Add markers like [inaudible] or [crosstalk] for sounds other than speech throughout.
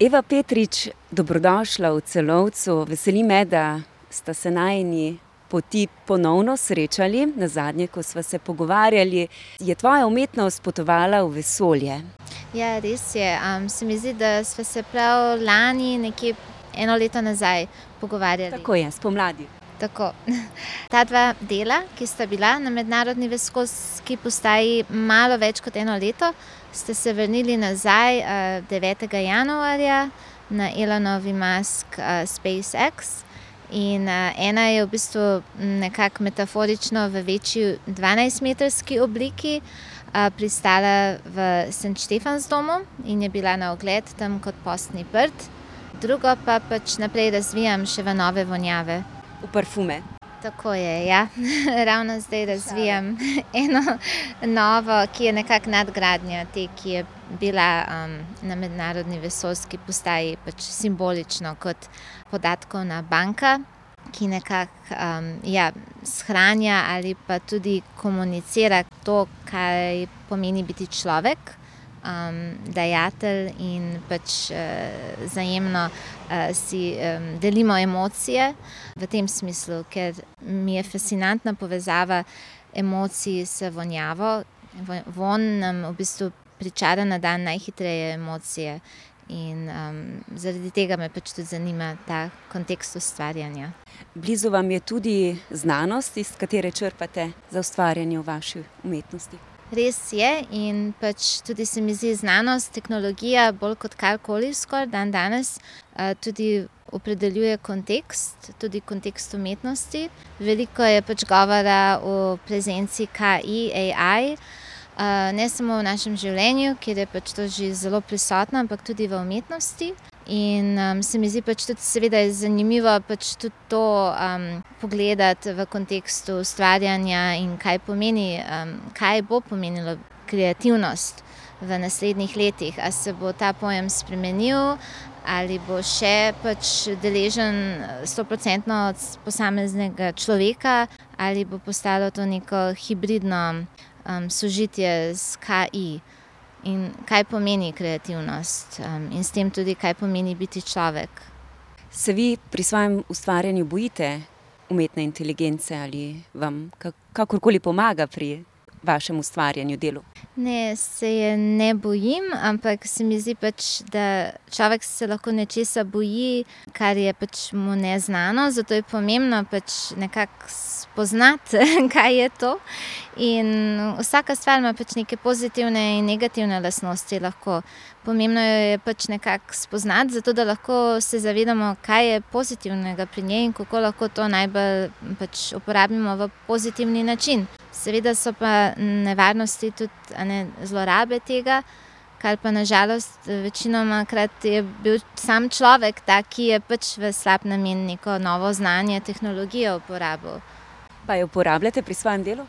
Eva Petrič, dobrodošla v Celovcu. Veseli me, da sta se najini poti ponovno srečali. Nazadnje, ko sva se pogovarjali, je tvoja umetnost potovala v vesolje. Ja, res je. se mi zdi, da sva se prav lani, nekje eno leto nazaj, pogovarjali. Tako je, spomladi. Tako. [laughs] Ta dva dela, ki sta bila na Mednarodni vesoljski postaji malo več kot eno leto, sta se vrnili nazaj, devetega januarja na Elonovi Musk, SpaceX. In, ena je v bistvu nekako metaforično v večji dvanajstmetrski obliki, pristala v St Stephansdomu in je bila na ogled tam kot postni prt. Drugo pa pač naprej razvijam še v nove vonjave. V parfume. Tako je, ja. [laughs] Ravno zdaj razvijam [laughs] eno novo, ki je nekako nadgradnja te, ki je bila, na Mednarodni vesoljski postaji pač simbolično kot podatkovna banka, ki nekako, ja, shranja ali pa tudi komunicira to, kaj pomeni biti človek. Dajatelj in pač, vzajemno, si, delimo emocije. V tem smislu, ker mi je fascinantna povezava emocij z vonjavo. vonj nam v bistvu pričara na dan najhitreje emocije. In, zaradi tega me pač tudi zanima ta kontekst ustvarjanja. Blizu vam je tudi znanost, iz katere črpate za ustvarjanje v vaši umetnosti. Res je in pač tudi se mi zdi znanost, tehnologija bolj kot karkoli skoraj dandanes, tudi opredeljuje kontekst, tudi kontekst umetnosti. Veliko je pač govora o prezenci KI, AI, ne samo v našem življenju, kjer je pač to že zelo prisotno, ampak tudi v umetnosti. In, se mi zdi pač tudi seveda zanimivo pač tudi to, pogledati v kontekstu ustvarjanja in kaj pomeni, kaj bo pomenilo kreativnost v naslednjih letih. A se bo ta pojem spremenil ali bo še pač deležen stoprocentno od posameznega človeka ali bo postalo to neko hibridno, sožitje s KI. In kaj pomeni kreativnost, in s tem tudi, kaj pomeni biti človek. Se vi pri svojem ustvarjanju bojite umetne inteligence ali vam kakorkoli pomaga pri vašem ustvarjanju, delu? Ne, se je ne bojim, ampak se mi zdi pač, da človek se lahko nečesa boji, kar je pač mu neznano, zato je pomembno pač nekako spoznati, [laughs] kaj je to. In vsaka stvar ima pač neke pozitivne in negativne lastnosti lahko. Pomembno jo je pač nekako spoznati, zato da lahko se zavedamo, kaj je pozitivnega pri njej in kako lahko to najbolj pač uporabimo v pozitivni način. Seveda so pa nevarnosti tudi, ne, zlorabe tega, kar pa na žalost večinomakrat je bil samo človek tak, ki je pač v slab namen neko novo znanje, tehnologijo uporabil. Pa jo uporabljate pri svojem delu?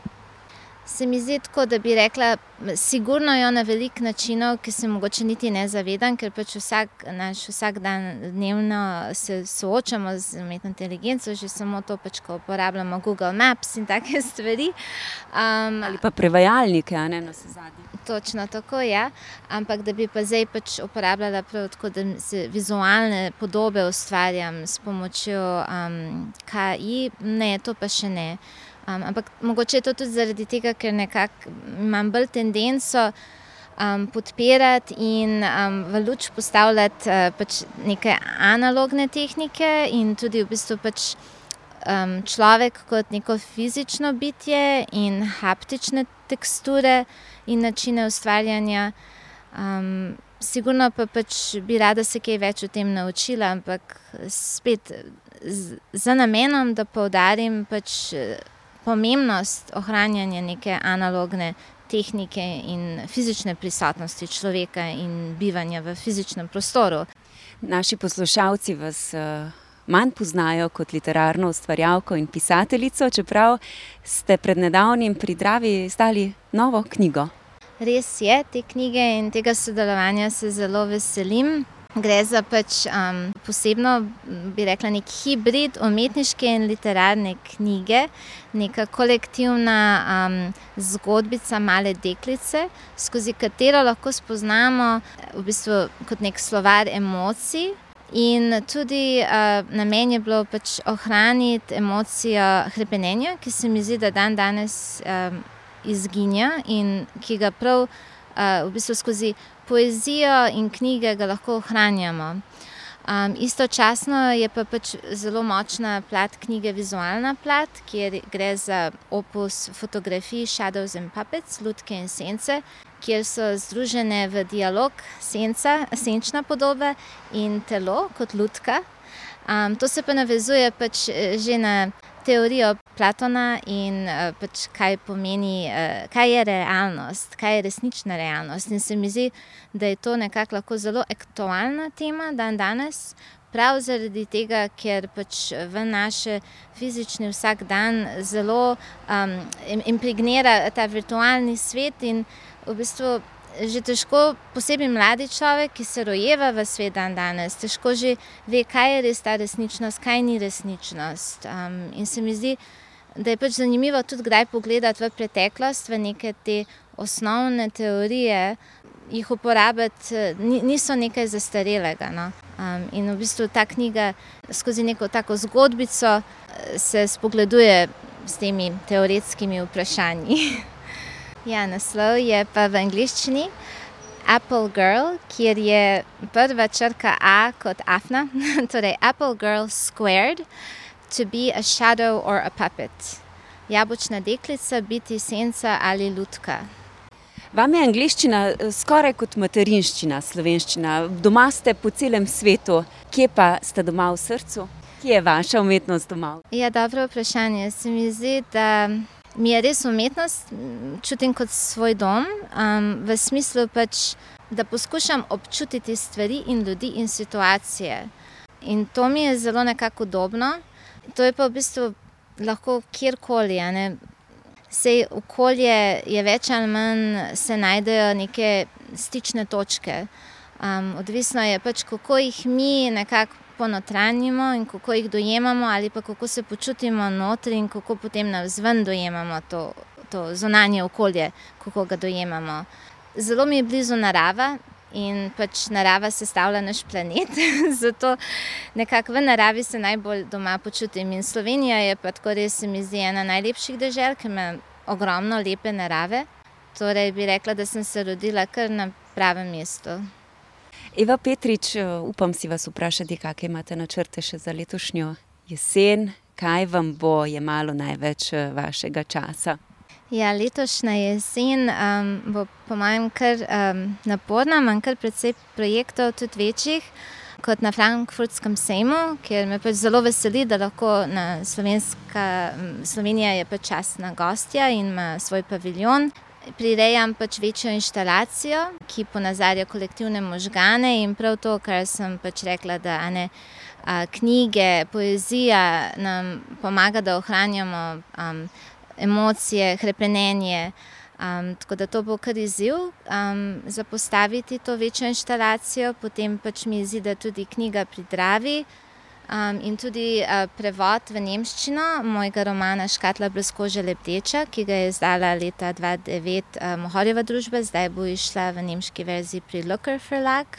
Se mi zdi tako, da bi rekla, sigurno jo na veliko načinov, ki se mogoče niti ne zavedam, ker pač vsak naš vsakdan dnevno se soočamo z umetno inteligenco, že samo to pač, ko uporabljamo Google Maps in take [laughs] stvari. Ali pa prevajalnike, a ne, navsezadnje. Točno tako, ja. Ampak da bi pa zdaj pač uporabljala prav tako, da si vizualne podobe ustvarjam s pomočjo, KI, ne, to pa še ne. Ampak mogoče je to tudi zaradi tega, ker nekako imam bolj tendenco, podpirati in, v luč postavljati, pač neke analogne tehnike in tudi v bistvu pač, človek kot neko fizično bitje in haptične teksture in načine ustvarjanja. sigurno pa pač bi rada se kaj več o tem naučila, ampak spet z namenom, da poudarim pač, pomembnost ohranjanja neke analogne tehnike in fizične prisotnosti človeka in bivanja v fizičnem prostoru. Naši poslušalci vas, manj poznajo kot literarno ustvarjalko in pisateljico, čeprav ste pred nedavnim pri Dravi izdali novo knjigo. Res je, te knjige in tega sodelovanja se zelo veselim. Gre za pač um, posebno, bi rekla, nek hibrid umetniške in literarne knjige, neka kolektivna um, zgodbica male deklice, skozi katero lahko spoznamo v bistvu kot nek slovar emocij. In tudi uh, namen je bilo pač ohraniti emocijo hrepenenja, ki se mi zdi, da dan danes um, izginja in ki ga prav uh, v bistvu skozi poezijo in knjige ga lahko ohranjamo. Um, istočasno je pa pač zelo močna plat knjige, vizualna plat, kjer gre za opus fotografij Shadows and Puppets, Lutke in Sence, kjer so združene v dialog senca, senčna podoba in telo kot lutka. Um, to se pa navezuje pač že na teorijo Platona in uh, pač kaj pomeni, uh, kaj je realnost, kaj je resnična realnost. In se mi zdi, da je to nekako zelo aktualna tema dan danes. Prav zaradi tega, ker pač v naš fizični vsakdan zelo um, impregnira ta virtualni svet, in v bistvu že težko, posebej mladi človek, ki se rojeva v svet dan danes, težko že ve, kaj je res ta resničnost, kaj ni resničnost. Um, in se mi zdi, da je pač zanimivo tudi kdaj pogledati v preteklost, v neke te osnovne teorije, jih uporabiti, niso nekaj zastarelega. No? Um, in v bistvu ta knjiga skozi neko tako zgodbico se spogleduje s temi teoretskimi vprašanji. [laughs] Ja, naslov je pa v angliščini Apple Girl, kjer je prva črka A kot afna, [laughs] torej Apple Girl Squared, to be a shadow or a puppet. Jabočna deklica, biti senca ali lutka. Vam je angliščina eh, skoraj kot materinščina, slovenščina. Doma ste po celem svetu, kje pa ste doma v srcu? Kje je vaša umetnost doma? Ja, dobro vprašanje. Se mi zdi, da mi je res umetnost, čutim kot svoj dom, um, v smislu pač, da poskušam občutiti stvari in ljudi in situacije. In to mi je zelo nekako udobno. To je pa v bistvu lahko kjerkoli. Sej okolje je več ali manj, se najdejo neke stične točke. Um, odvisno je pač, kako jih mi nekako ponotranjimo in kako jih dojemamo, ali pa kako se počutimo notri in kako potem navzven dojemamo to, to zunanje okolje, kako ga dojemamo. Zelo mi je blizu narava. In pač narava sestavlja naš planet, [laughs] zato nekako v naravi se najbolj doma počutim. In Slovenija je pa tako res, mi zdi, ena najlepših držav, ki ima ogromno lepe narave. Torej bi rekla, da sem se rodila kar na pravem mestu. Eva Petrič, eh, upam si vas vprašati, kakšne imate načrte še za letošnjo jesen, kaj vam bo jemalo največ eh, vašega časa? Ja, letošnja jesen um, bo, po mojem, kar um, naporna, imam kar precej projektov, tudi večjih. Kot na Frankfurtskem sejmu, kjer me pač zelo veseli, da lahko Slovenska, Slovenija je pač časna gostja in ima svoj paviljon prirejam pač večjo instalacijo, ki ponazarja kolektivne možgane in prav to, kar sem pač rekla, da ne, a, knjige, poezija nam pomaga, da ohranjamo um, emocije, hrepenenje. Um, tako da to bo kar izziv um, za postaviti to večjo instalacijo, potem pač mi zdi, da tudi knjiga pridravi. Um, in tudi uh, prevod v nemščino mojega romana Škatla brez kože lepteča, ki ga je izdala leta 2009 uh, Mohorjeva družba, zdaj bo išla v nemški verziji pri Looker Verlag.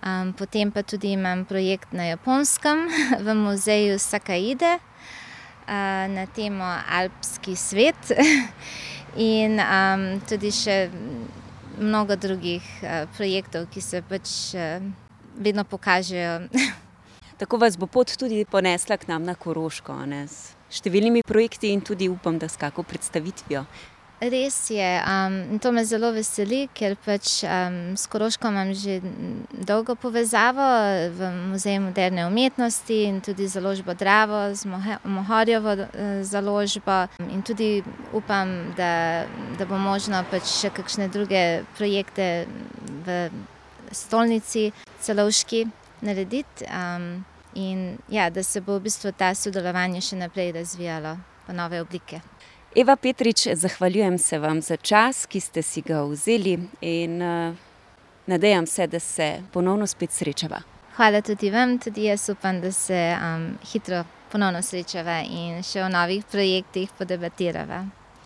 Um, potem pa tudi imam projekt na japonskem [laughs] v muzeju Sakaide uh, na temo Alpski svet [laughs] in um, tudi še mnogo drugih uh, projektov, ki se pač uh, vedno pokažejo. [laughs] Tako vas bo pot tudi ponesla k nam na Koroško, ne? s številnimi projekti in tudi upam, da s kako predstavitvijo. Res je, um, to me zelo veseli, ker pač um, s Koroško imam že dolgo povezavo v Muzeju moderne umetnosti in tudi založbo Dravo, z Mohorjevo eh, založbo. In tudi upam, da, da bo možno pač še kakšne druge projekte v stolnici celovški narediti. Um, in ja, da se bo v bistvu ta sodelovanje še naprej razvijalo v nove oblike. Eva Petrič, zahvaljujem se vam za čas, ki ste si ga vzeli in uh, Nadejam se, da se ponovno spet srečava. Hvala tudi vam, tudi jaz upam, da se um, hitro ponovno srečava in še o novih projektih podebatirava.